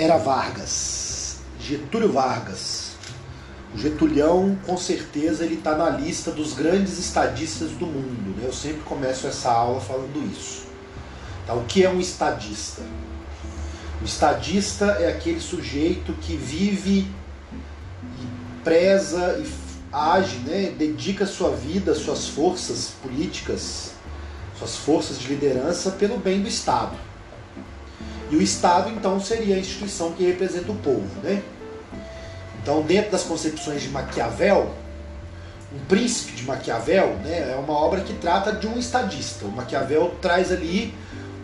era Vargas, Getúlio Vargas. O Getulhão, com certeza, ele está na lista dos grandes estadistas do mundo. Né? Eu sempre começo essa aula falando isso. Tá? O que é um estadista? O estadista é aquele sujeito que vive e preza e age, né? dedica sua vida, suas forças políticas, suas forças de liderança pelo bem do Estado. E o Estado, então, seria a instituição que representa o povo. Né? Então, dentro das concepções de Maquiavel, um príncipe de Maquiavel né, é uma obra que trata de um estadista. O Maquiavel traz ali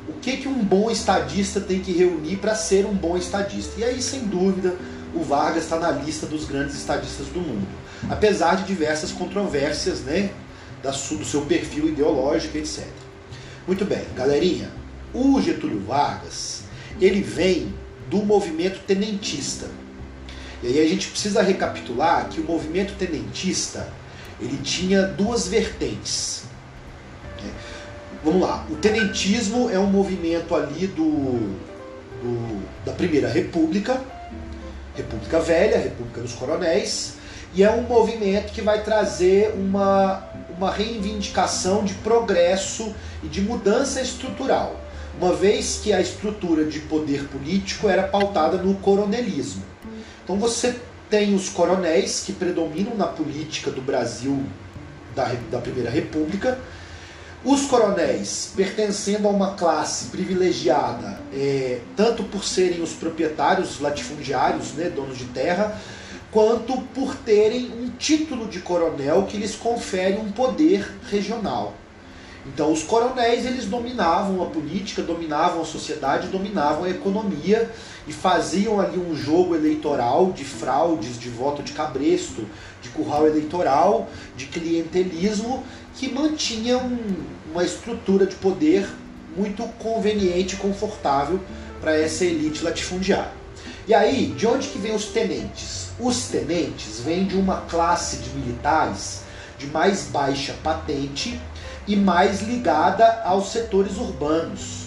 o que, que um bom estadista tem que reunir para ser um bom estadista. E aí, sem dúvida, o Vargas está na lista dos grandes estadistas do mundo. Apesar de diversas controvérsias né, do seu perfil ideológico, etc. Muito bem, galerinha. O Getúlio Vargas ele vem do movimento tenentista. E aí a gente precisa recapitular que o movimento tenentista ele tinha duas vertentes. Né? Vamos lá, o tenentismo é um movimento ali do, do, da Primeira República, República Velha, República dos Coronéis, e é um movimento que vai trazer uma, uma reivindicação de progresso e de mudança estrutural uma vez que a estrutura de poder político era pautada no coronelismo. Então você tem os coronéis que predominam na política do Brasil da, da Primeira República. Os coronéis, pertencendo a uma classe privilegiada, é, tanto por serem os proprietários latifundiários, né, donos de terra, quanto por terem um título de coronel que lhes confere um poder regional. Então os coronéis eles dominavam a política, dominavam a sociedade, dominavam a economia e faziam ali um jogo eleitoral de fraudes, de voto de cabresto, de curral eleitoral, de clientelismo que mantinha um, uma estrutura de poder muito conveniente e confortável para essa elite latifundiária. E aí, de onde que vem os tenentes? Os tenentes vêm de uma classe de militares de mais baixa patente e mais ligada aos setores urbanos.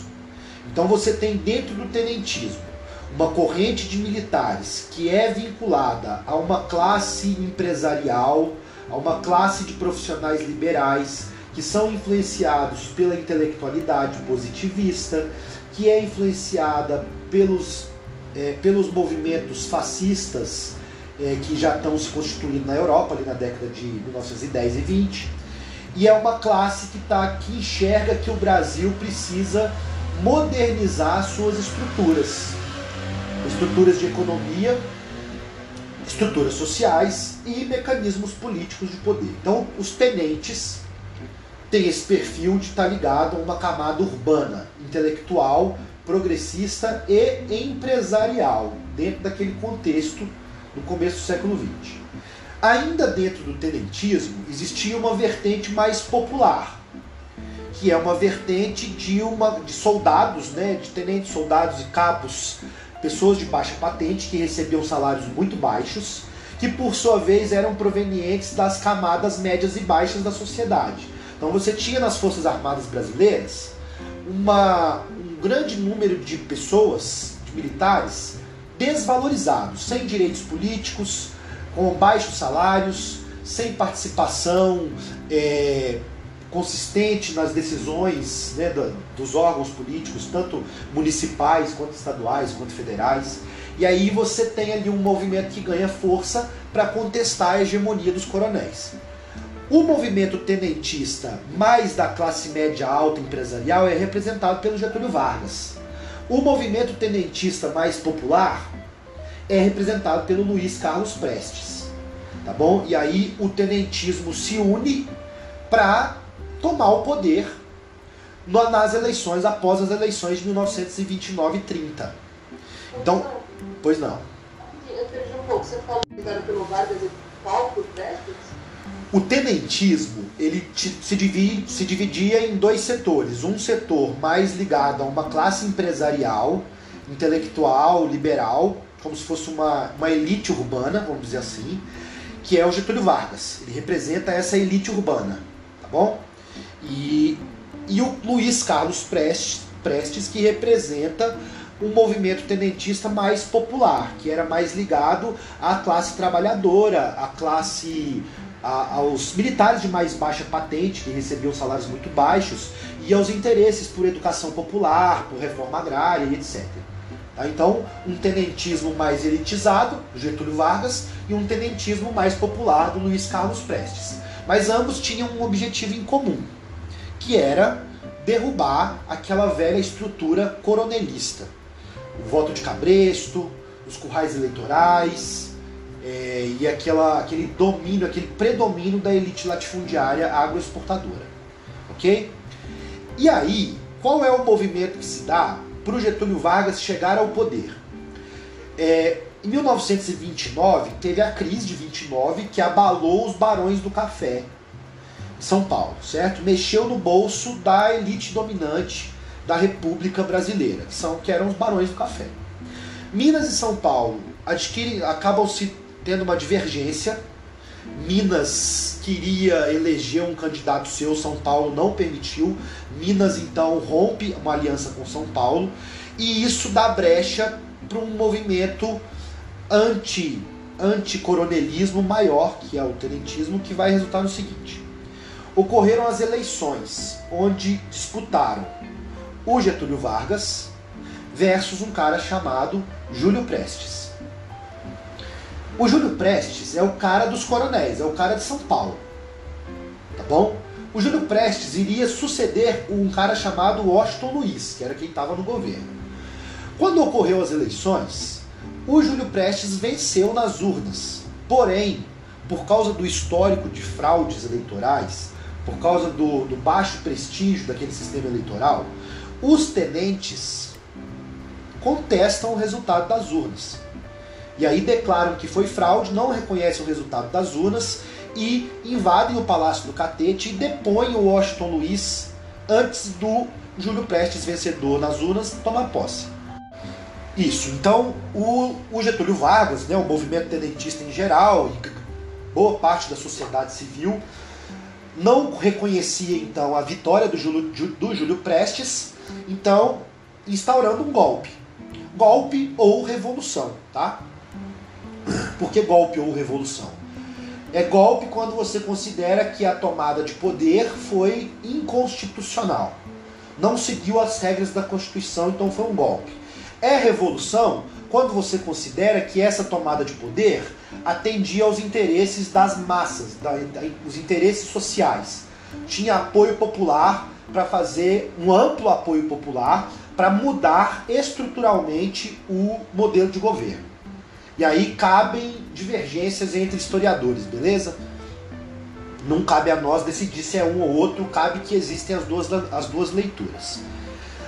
Então você tem dentro do tenentismo uma corrente de militares que é vinculada a uma classe empresarial, a uma classe de profissionais liberais que são influenciados pela intelectualidade positivista, que é influenciada pelos, é, pelos movimentos fascistas é, que já estão se constituindo na Europa ali na década de 1910 e 20 e é uma classe que tá, que enxerga que o Brasil precisa modernizar suas estruturas, estruturas de economia, estruturas sociais e mecanismos políticos de poder. Então, os tenentes têm esse perfil de estar tá ligado a uma camada urbana, intelectual, progressista e empresarial, dentro daquele contexto do começo do século XX. Ainda dentro do tenentismo existia uma vertente mais popular, que é uma vertente de, uma, de soldados, né, de tenentes, soldados e cabos, pessoas de baixa patente que recebiam salários muito baixos, que por sua vez eram provenientes das camadas médias e baixas da sociedade. Então você tinha nas Forças Armadas Brasileiras uma, um grande número de pessoas, de militares, desvalorizados, sem direitos políticos, com baixos salários, sem participação é, consistente nas decisões né, dos órgãos políticos, tanto municipais quanto estaduais quanto federais. E aí você tem ali um movimento que ganha força para contestar a hegemonia dos coronéis. O movimento tenentista mais da classe média alta empresarial é representado pelo Getúlio Vargas. O movimento tenentista mais popular é representado pelo Luiz Carlos Prestes. Tá bom? E aí o tenentismo se une para tomar o poder nas eleições, após as eleições de 1929 e 30. Então, pois não. Eu perdi um pouco. Você falou que era pelo Vargas e qual por Prestes? O tenentismo ele se, divide, se dividia em dois setores. Um setor mais ligado a uma classe empresarial, intelectual, liberal, como se fosse uma, uma elite urbana, vamos dizer assim, que é o Getúlio Vargas. Ele representa essa elite urbana, tá bom? E, e o Luiz Carlos Prestes, Prestes que representa um movimento tenentista mais popular, que era mais ligado à classe trabalhadora, à classe a, aos militares de mais baixa patente, que recebiam salários muito baixos, e aos interesses por educação popular, por reforma agrária etc. Tá? Então, um tenentismo mais elitizado, Getúlio Vargas, e um tenentismo mais popular, do Luiz Carlos Prestes. Mas ambos tinham um objetivo em comum, que era derrubar aquela velha estrutura coronelista. O voto de cabresto, os currais eleitorais, é, e aquela, aquele domínio, aquele predomínio da elite latifundiária agroexportadora. Ok? E aí, qual é o movimento que se dá para o Getúlio Vargas chegar ao poder? É, em 1929, teve a crise de 29 que abalou os barões do café em São Paulo, certo? Mexeu no bolso da elite dominante da República Brasileira, que, são, que eram os barões do café. Minas e São Paulo adquirem, acabam se tendo uma divergência. Minas queria eleger um candidato seu, São Paulo não permitiu. Minas então rompe uma aliança com São Paulo e isso dá brecha para um movimento anti anticoronelismo maior, que é o tenentismo, que vai resultar no seguinte: ocorreram as eleições, onde disputaram o Getúlio Vargas versus um cara chamado Júlio Prestes. O Júlio Prestes é o cara dos coronéis, é o cara de São Paulo. Tá bom? O Júlio Prestes iria suceder um cara chamado Washington Luiz, que era quem estava no governo. Quando ocorreu as eleições, o Júlio Prestes venceu nas urnas. Porém, por causa do histórico de fraudes eleitorais, por causa do, do baixo prestígio daquele sistema eleitoral, os tenentes contestam o resultado das urnas. E aí declaram que foi fraude, não reconhecem o resultado das urnas e invadem o Palácio do Catete e depõem o Washington Luiz antes do Júlio Prestes, vencedor nas urnas, tomar posse. Isso, então o, o Getúlio Vargas, né, o movimento tenentista em geral e boa parte da sociedade civil não reconhecia então a vitória do Júlio, do Júlio Prestes, então instaurando um golpe. Golpe ou revolução, tá? Por que golpe ou revolução? É golpe quando você considera que a tomada de poder foi inconstitucional. Não seguiu as regras da Constituição, então foi um golpe. É revolução quando você considera que essa tomada de poder atendia aos interesses das massas, da, da, os interesses sociais. Tinha apoio popular para fazer um amplo apoio popular para mudar estruturalmente o modelo de governo. E aí cabem divergências entre historiadores, beleza? Não cabe a nós decidir se é um ou outro, cabe que existem as duas, as duas leituras.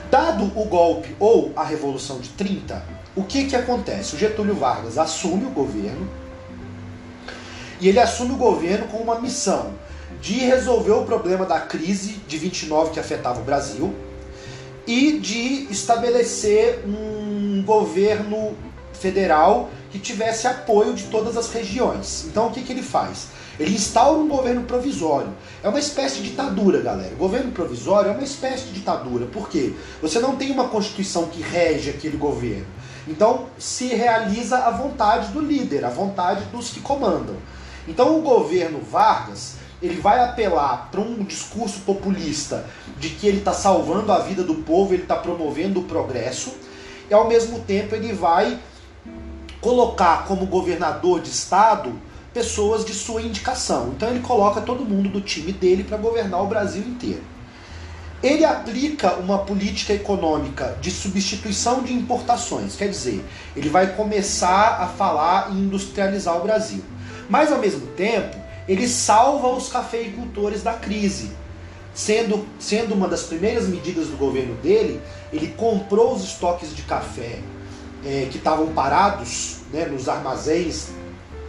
Dado o golpe ou a Revolução de 30, o que, que acontece? O Getúlio Vargas assume o governo e ele assume o governo com uma missão de resolver o problema da crise de 29 que afetava o Brasil e de estabelecer um governo federal que tivesse apoio de todas as regiões. Então o que, que ele faz? Ele instaura um governo provisório. É uma espécie de ditadura, galera. O governo provisório é uma espécie de ditadura. Por quê? Você não tem uma constituição que rege aquele governo. Então se realiza a vontade do líder, a vontade dos que comandam. Então o governo Vargas ele vai apelar para um discurso populista de que ele está salvando a vida do povo, ele está promovendo o progresso, e ao mesmo tempo ele vai colocar como governador de estado pessoas de sua indicação. Então ele coloca todo mundo do time dele para governar o Brasil inteiro. Ele aplica uma política econômica de substituição de importações, quer dizer, ele vai começar a falar em industrializar o Brasil. Mas ao mesmo tempo, ele salva os cafeicultores da crise. Sendo, sendo uma das primeiras medidas do governo dele, ele comprou os estoques de café é, que estavam parados né, nos armazéns,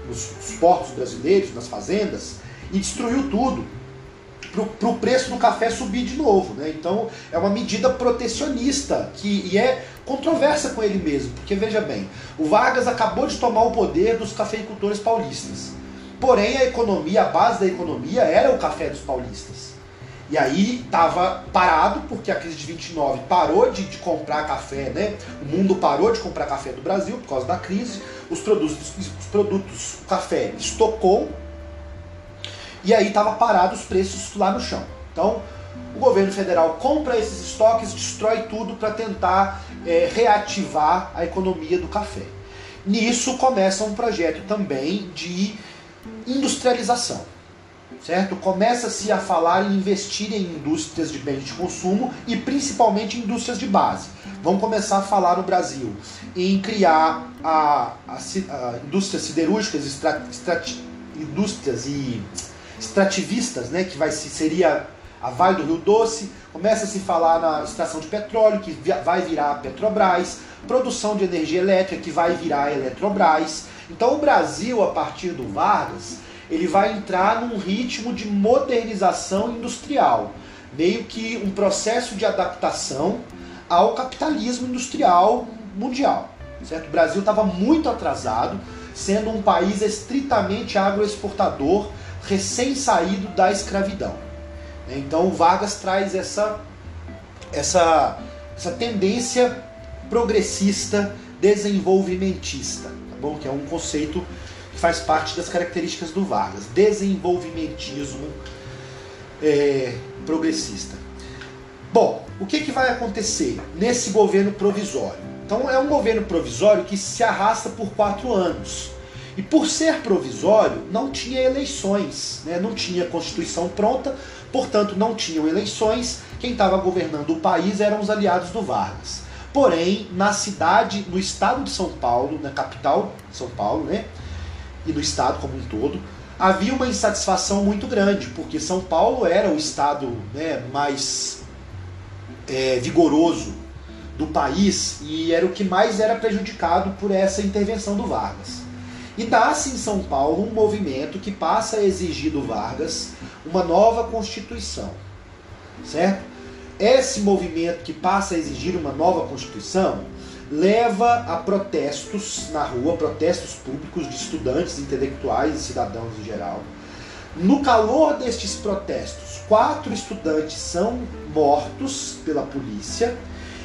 nos, nos, portos brasileiros, nas fazendas, e destruiu tudo para o preço do café subir de novo. Né? Então é uma medida protecionista que, e é controversa com ele mesmo, porque veja bem, o Vargas acabou de tomar o poder dos cafeicultores paulistas. Porém, a economia, a base da economia era o café dos paulistas. E aí estava parado, porque a crise de 29 parou de, de, comprar café, né? O mundo parou de comprar café do Brasil por causa da crise. Os produtos, os produtos o café estocou. E aí estava parado os preços lá no chão. Então, o governo federal compra esses estoques, destrói tudo para tentar é, reativar a economia do café. Nisso começa um projeto também de industrialização, certo? Começa-se a falar em investir em indústrias de bens de consumo e principalmente indústrias de base. Vamos começar a falar no Brasil em criar a, a, a indústrias siderúrgicas, indústrias e extrativistas, né, que vai seria a Vale do Rio Doce, começa a se falar na extração de petróleo, que vai virar a Petrobras, produção de energia elétrica, que vai virar a Eletrobras. Então o Brasil, a partir do Vargas, ele vai entrar num ritmo de modernização industrial, meio que um processo de adaptação ao capitalismo industrial mundial. Certo? O Brasil estava muito atrasado, sendo um país estritamente agroexportador, recém-saído da escravidão. Então o Vargas traz essa, essa, essa tendência progressista, desenvolvimentista, tá bom? Que é um conceito faz parte das características do Vargas. Desenvolvimentismo é, progressista. Bom, o que, que vai acontecer nesse governo provisório? Então é um governo provisório que se arrasta por quatro anos. E por ser provisório, não tinha eleições, né? não tinha constituição pronta, portanto não tinham eleições, quem estava governando o país eram os aliados do Vargas. Porém, na cidade, no estado de São Paulo, na capital São Paulo, né, e no estado como um todo, havia uma insatisfação muito grande, porque São Paulo era o estado né, mais é, vigoroso do país e era o que mais era prejudicado por essa intervenção do Vargas. E nasce em São Paulo um movimento que passa a exigir do Vargas uma nova Constituição. Certo? Esse movimento que passa a exigir uma nova Constituição leva a protestos na rua, protestos públicos de estudantes, intelectuais e cidadãos em geral. No calor destes protestos, quatro estudantes são mortos pela polícia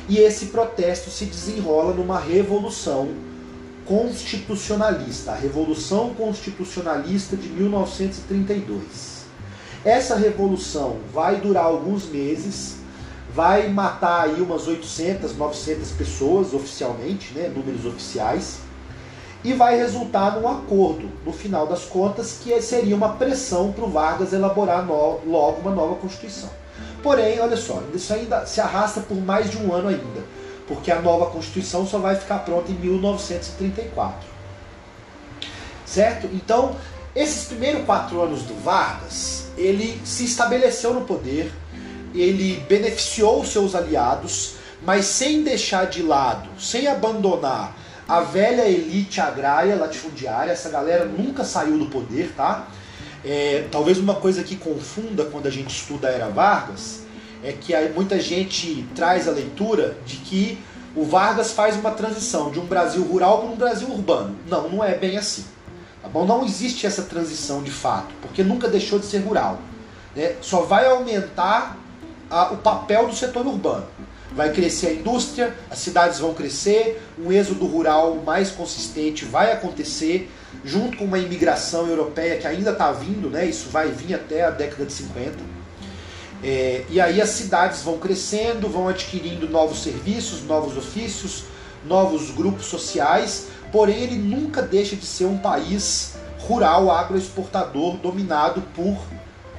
e esse protesto se desenrola numa revolução constitucionalista, a Revolução Constitucionalista de 1932. Essa revolução vai durar alguns meses, vai matar aí umas 800, 900 pessoas oficialmente, né, números oficiais, e vai resultar num acordo, no final das contas, que seria uma pressão para o Vargas elaborar no, logo uma nova Constituição. Porém, olha só, isso ainda se arrasta por mais de um ano ainda porque a nova Constituição só vai ficar pronta em 1934. Certo? Então, esses primeiros quatro anos do Vargas, ele se estabeleceu no poder, ele beneficiou seus aliados, mas sem deixar de lado, sem abandonar a velha elite agrária latifundiária, essa galera nunca saiu do poder, tá? É, talvez uma coisa que confunda quando a gente estuda a Era Vargas é que muita gente traz a leitura de que o Vargas faz uma transição de um Brasil rural para um Brasil urbano. Não, não é bem assim. Tá bom? Não existe essa transição de fato, porque nunca deixou de ser rural. Né? Só vai aumentar a, o papel do setor urbano. Vai crescer a indústria, as cidades vão crescer, um êxodo rural mais consistente vai acontecer, junto com uma imigração europeia que ainda está vindo, né? isso vai vir até a década de 50 é, e aí as cidades vão crescendo, vão adquirindo novos serviços, novos ofícios, novos grupos sociais, porém ele nunca deixa de ser um país rural, agroexportador, dominado por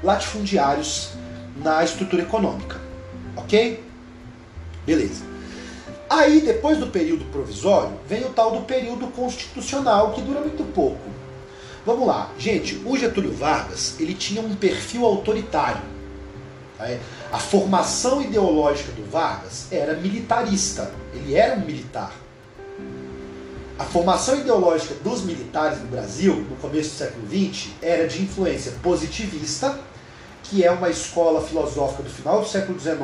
latifundiários na estrutura econômica. Ok? Beleza. Aí, depois do período provisório, vem o tal do período constitucional, que dura muito pouco. Vamos lá. Gente, o Getúlio Vargas, ele tinha um perfil autoritário a formação ideológica do Vargas era militarista, ele era um militar. A formação ideológica dos militares no Brasil, no começo do século XX, era de influência positivista, que é uma escola filosófica do final do século XIX,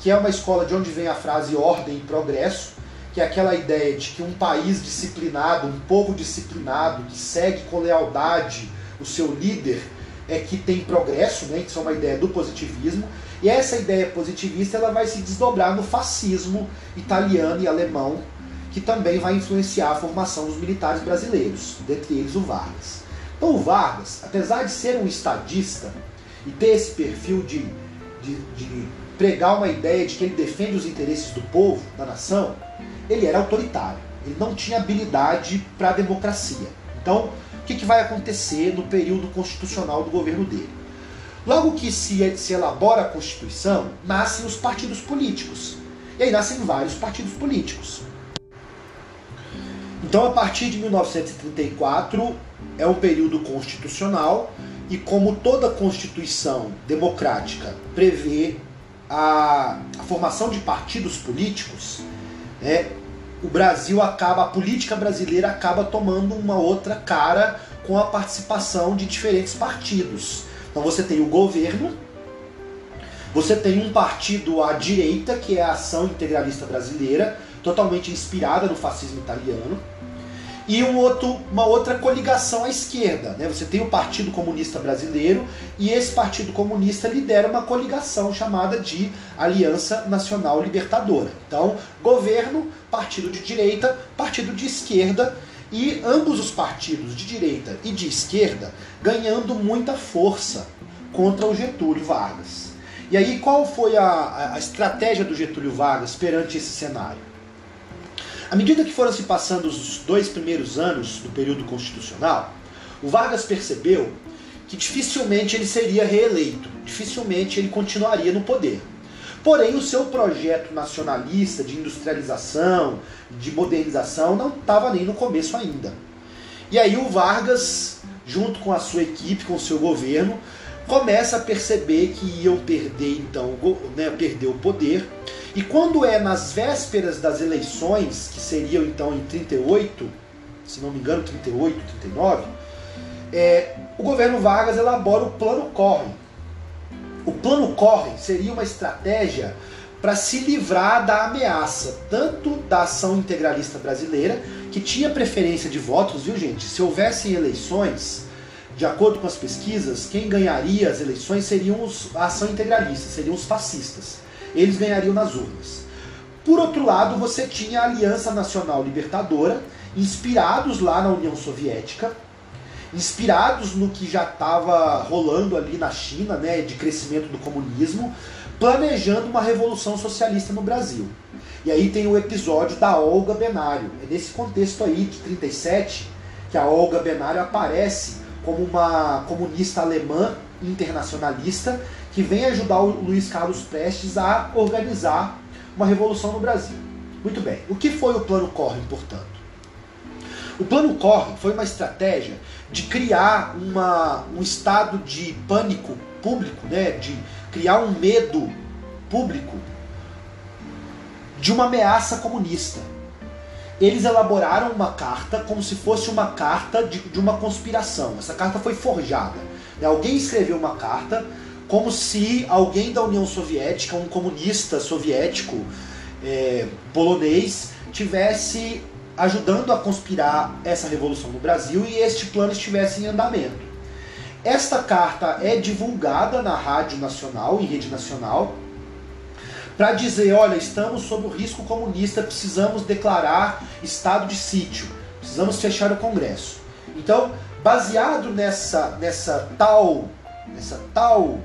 que é uma escola de onde vem a frase ordem e progresso, que é aquela ideia de que um país disciplinado, um povo disciplinado, que segue com lealdade o seu líder, é que tem progresso, né, isso é uma ideia do positivismo, e essa ideia positivista ela vai se desdobrar no fascismo italiano e alemão, que também vai influenciar a formação dos militares brasileiros, dentre eles o Vargas. Então o Vargas, apesar de ser um estadista e ter esse perfil de, de, de pregar uma ideia de que ele defende os interesses do povo, da nação, ele era autoritário. Ele não tinha habilidade para a democracia. Então, o que, que vai acontecer no período constitucional do governo dele? Logo que se, se elabora a Constituição, nascem os partidos políticos. E aí nascem vários partidos políticos. Então, a partir de 1934, é um período constitucional, e como toda Constituição democrática prevê a, a formação de partidos políticos, é, o Brasil acaba, a política brasileira acaba tomando uma outra cara com a participação de diferentes partidos. Então você tem o governo, você tem um partido à direita, que é a Ação Integralista Brasileira, totalmente inspirada no fascismo italiano, e um outro, uma outra coligação à esquerda. Né? Você tem o Partido Comunista Brasileiro e esse Partido Comunista lidera uma coligação chamada de Aliança Nacional Libertadora. Então, governo, partido de direita, partido de esquerda e ambos os partidos de direita e de esquerda ganhando muita força contra o Getúlio Vargas. E aí, qual foi a, a estratégia do Getúlio Vargas perante esse cenário? À medida que foram se passando os dois primeiros anos do período constitucional, o Vargas percebeu que dificilmente ele seria reeleito, dificilmente ele continuaria no poder. Porém, o seu projeto nacionalista de industrialização, de modernização, não estava nem no começo ainda. E aí o Vargas, junto com a sua equipe, com o seu governo, começa a perceber que iam perder então, né, perder o poder e quando é nas vésperas das eleições, que seriam então em 38, se não me engano, 38, 39, é, o governo Vargas elabora o Plano Corre. O Plano Corre seria uma estratégia para se livrar da ameaça, tanto da ação integralista brasileira, que tinha preferência de votos, viu gente? Se houvessem eleições, de acordo com as pesquisas, quem ganharia as eleições seriam os, a ação integralista, seriam os fascistas eles ganhariam nas urnas. Por outro lado, você tinha a Aliança Nacional Libertadora, inspirados lá na União Soviética, inspirados no que já estava rolando ali na China, né, de crescimento do comunismo, planejando uma revolução socialista no Brasil. E aí tem o episódio da Olga Benário. É nesse contexto aí de 37 que a Olga Benário aparece como uma comunista alemã internacionalista que vem ajudar o Luiz Carlos Prestes a organizar uma revolução no Brasil. Muito bem, o que foi o Plano Corre, portanto? O Plano Corre foi uma estratégia de criar uma, um estado de pânico público, né, de criar um medo público de uma ameaça comunista. Eles elaboraram uma carta como se fosse uma carta de, de uma conspiração. Essa carta foi forjada. Alguém escreveu uma carta como se alguém da União Soviética, um comunista soviético é, polonês, tivesse ajudando a conspirar essa revolução no Brasil e este plano estivesse em andamento. Esta carta é divulgada na Rádio Nacional, em rede nacional, para dizer: olha, estamos sob o risco comunista, precisamos declarar estado de sítio, precisamos fechar o Congresso. Então, baseado nessa, nessa tal, nessa tal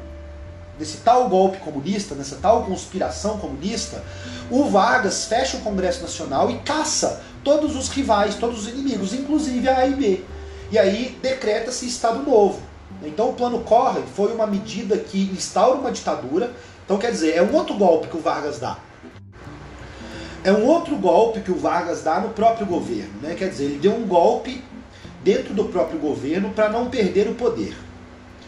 nesse tal golpe comunista, nessa tal conspiração comunista, o Vargas fecha o Congresso Nacional e caça todos os rivais, todos os inimigos, inclusive a AIB. E aí decreta-se Estado Novo. Então o Plano Corre foi uma medida que instaura uma ditadura. Então quer dizer, é um outro golpe que o Vargas dá. É um outro golpe que o Vargas dá no próprio governo. Né? Quer dizer, ele deu um golpe dentro do próprio governo para não perder o poder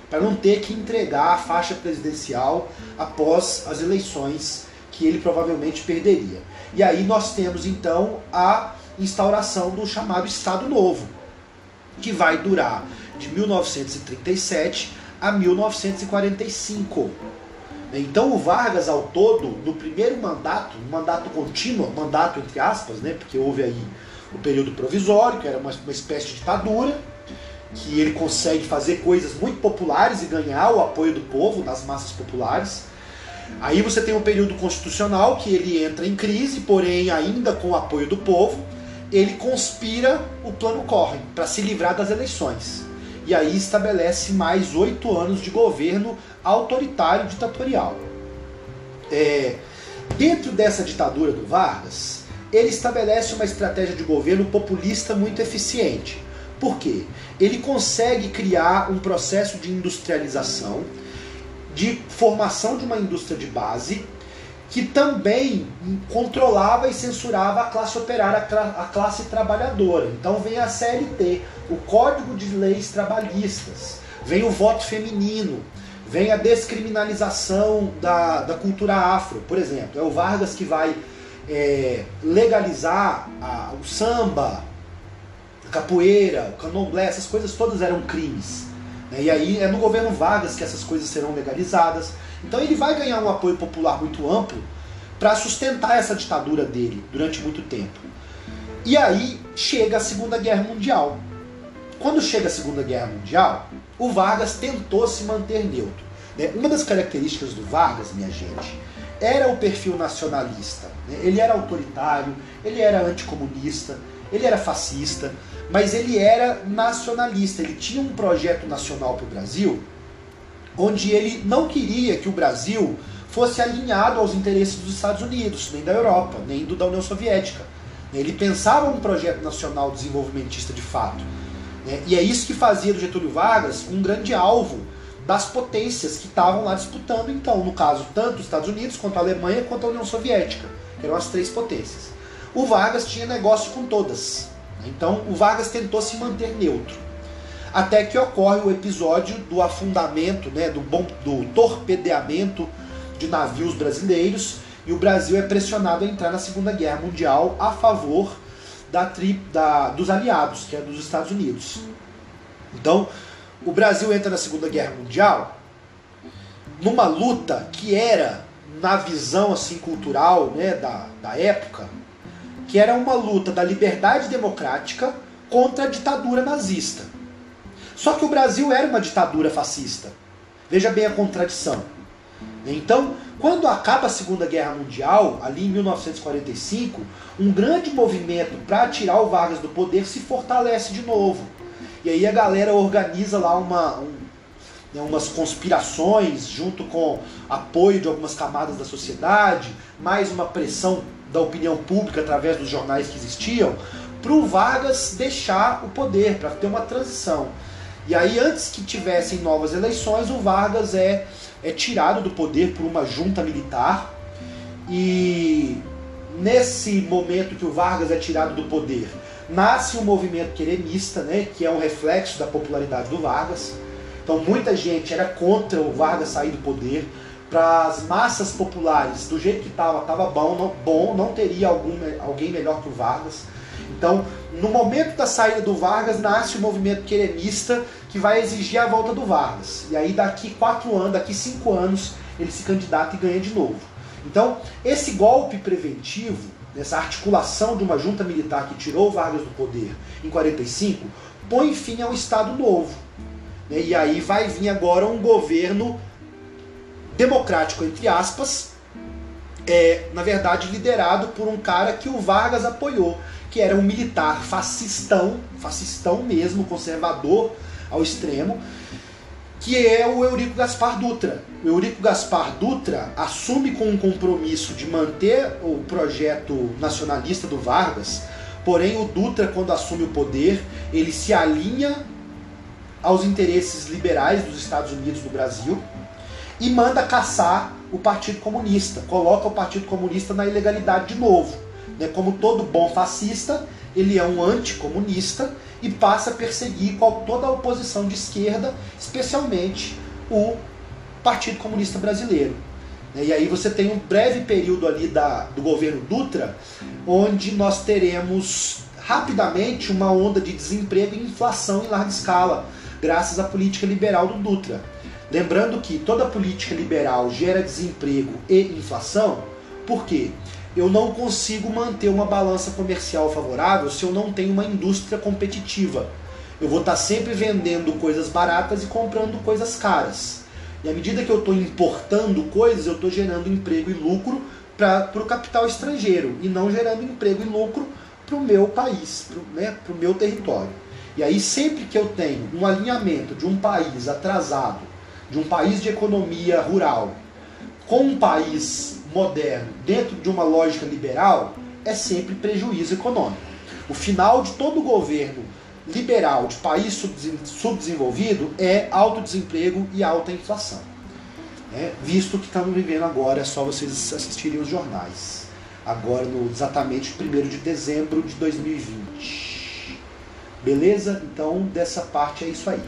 para não ter que entregar a faixa presidencial após as eleições que ele provavelmente perderia. E aí nós temos então a instauração do chamado Estado Novo, que vai durar de 1937 a 1945. Então o Vargas ao todo, no primeiro mandato, mandato contínuo, mandato entre aspas, né, porque houve aí o período provisório, que era uma, uma espécie de ditadura, que ele consegue fazer coisas muito populares e ganhar o apoio do povo, das massas populares. Aí você tem um período constitucional que ele entra em crise, porém ainda com o apoio do povo, ele conspira o plano corre para se livrar das eleições. E aí estabelece mais oito anos de governo autoritário ditatorial. É, dentro dessa ditadura do Vargas, ele estabelece uma estratégia de governo populista muito eficiente. Por quê? Ele consegue criar um processo de industrialização, de formação de uma indústria de base, que também controlava e censurava a classe operária, a classe trabalhadora. Então vem a CLT, o Código de Leis Trabalhistas, vem o voto feminino, vem a descriminalização da, da cultura afro, por exemplo. É o Vargas que vai é, legalizar a, o samba, a capoeira, o candomblé, essas coisas todas eram crimes. Né? E aí é no governo Vargas que essas coisas serão legalizadas. Então ele vai ganhar um apoio popular muito amplo para sustentar essa ditadura dele durante muito tempo. E aí chega a Segunda Guerra Mundial. Quando chega a Segunda Guerra Mundial, o Vargas tentou se manter neutro. Né? Uma das características do Vargas, minha gente, era o perfil nacionalista. Né? Ele era autoritário, ele era anticomunista, ele era fascista, mas ele era nacionalista. Ele tinha um projeto nacional para o Brasil, onde ele não queria que o Brasil fosse alinhado aos interesses dos Estados Unidos, nem da Europa, nem do da União Soviética. Ele pensava um projeto nacional desenvolvimentista de fato. Né? E é isso que fazia do Getúlio Vargas um grande alvo das potências que estavam lá disputando, então, no caso, tanto os Estados Unidos, quanto a Alemanha, quanto a União Soviética, que eram as três potências. O Vargas tinha negócio com todas. Né? Então, o Vargas tentou se manter neutro. Até que ocorre o episódio do afundamento, né, do, bom, do torpedeamento de navios brasileiros, e o Brasil é pressionado a entrar na Segunda Guerra Mundial a favor da, tri, da, dos aliados, que é dos Estados Unidos. Então, o Brasil entra na Segunda Guerra Mundial numa luta que era, na visão assim cultural né, da, da época, que era uma luta da liberdade democrática contra a ditadura nazista. Só que o Brasil era uma ditadura fascista. Veja bem a contradição. Então, quando acaba a Segunda Guerra Mundial, ali em 1945, um grande movimento para tirar o Vargas do poder se fortalece de novo. E aí a galera organiza lá uma, um, né, umas conspirações junto com apoio de algumas camadas da sociedade, mais uma pressão da opinião pública através dos jornais que existiam, para o Vargas deixar o poder, para ter uma transição. E aí, antes que tivessem novas eleições, o Vargas é é tirado do poder por uma junta militar e nesse momento que o Vargas é tirado do poder, nasce um movimento queremista, né, que é um reflexo da popularidade do Vargas. Então muita gente era contra o Vargas sair do poder. Para as massas populares, do jeito que estava, estava bom, não, bom, não teria algum, alguém melhor que o Vargas. Então, no momento da saída do Vargas, nasce o movimento queremista que vai exigir a volta do Vargas. E aí, daqui quatro anos, daqui cinco anos, ele se candidata e ganha de novo. Então, esse golpe preventivo, essa articulação de uma junta militar que tirou o Vargas do poder em 45, põe fim ao Estado Novo. Né? E aí vai vir agora um governo democrático, entre aspas, é, na verdade liderado por um cara que o Vargas apoiou, que era um militar fascistão, fascistão mesmo, conservador ao extremo, que é o Eurico Gaspar Dutra. O Eurico Gaspar Dutra assume com um compromisso de manter o projeto nacionalista do Vargas, porém o Dutra, quando assume o poder, ele se alinha aos interesses liberais dos Estados Unidos do Brasil e manda caçar o Partido Comunista, coloca o Partido Comunista na ilegalidade de novo. Né? Como todo bom fascista, ele é um anticomunista e passa a perseguir toda a oposição de esquerda, especialmente o Partido Comunista Brasileiro. Né? E aí você tem um breve período ali da, do governo Dutra, onde nós teremos rapidamente uma onda de desemprego e inflação em larga escala, graças à política liberal do Dutra. Lembrando que toda política liberal gera desemprego e inflação, por quê? Eu não consigo manter uma balança comercial favorável se eu não tenho uma indústria competitiva. Eu vou estar sempre vendendo coisas baratas e comprando coisas caras. E à medida que eu estou importando coisas, eu estou gerando emprego e lucro para o capital estrangeiro e não gerando emprego e lucro para o meu país, para né, o meu território. E aí, sempre que eu tenho um alinhamento de um país atrasado, de um país de economia rural, com um país moderno, dentro de uma lógica liberal, é sempre prejuízo econômico. O final de todo governo liberal de país subdesenvolvido é alto desemprego e alta inflação. É, visto que estamos vivendo agora, é só vocês assistirem os jornais. Agora, no exatamente 1 de dezembro de 2020. Beleza? Então, dessa parte é isso aí.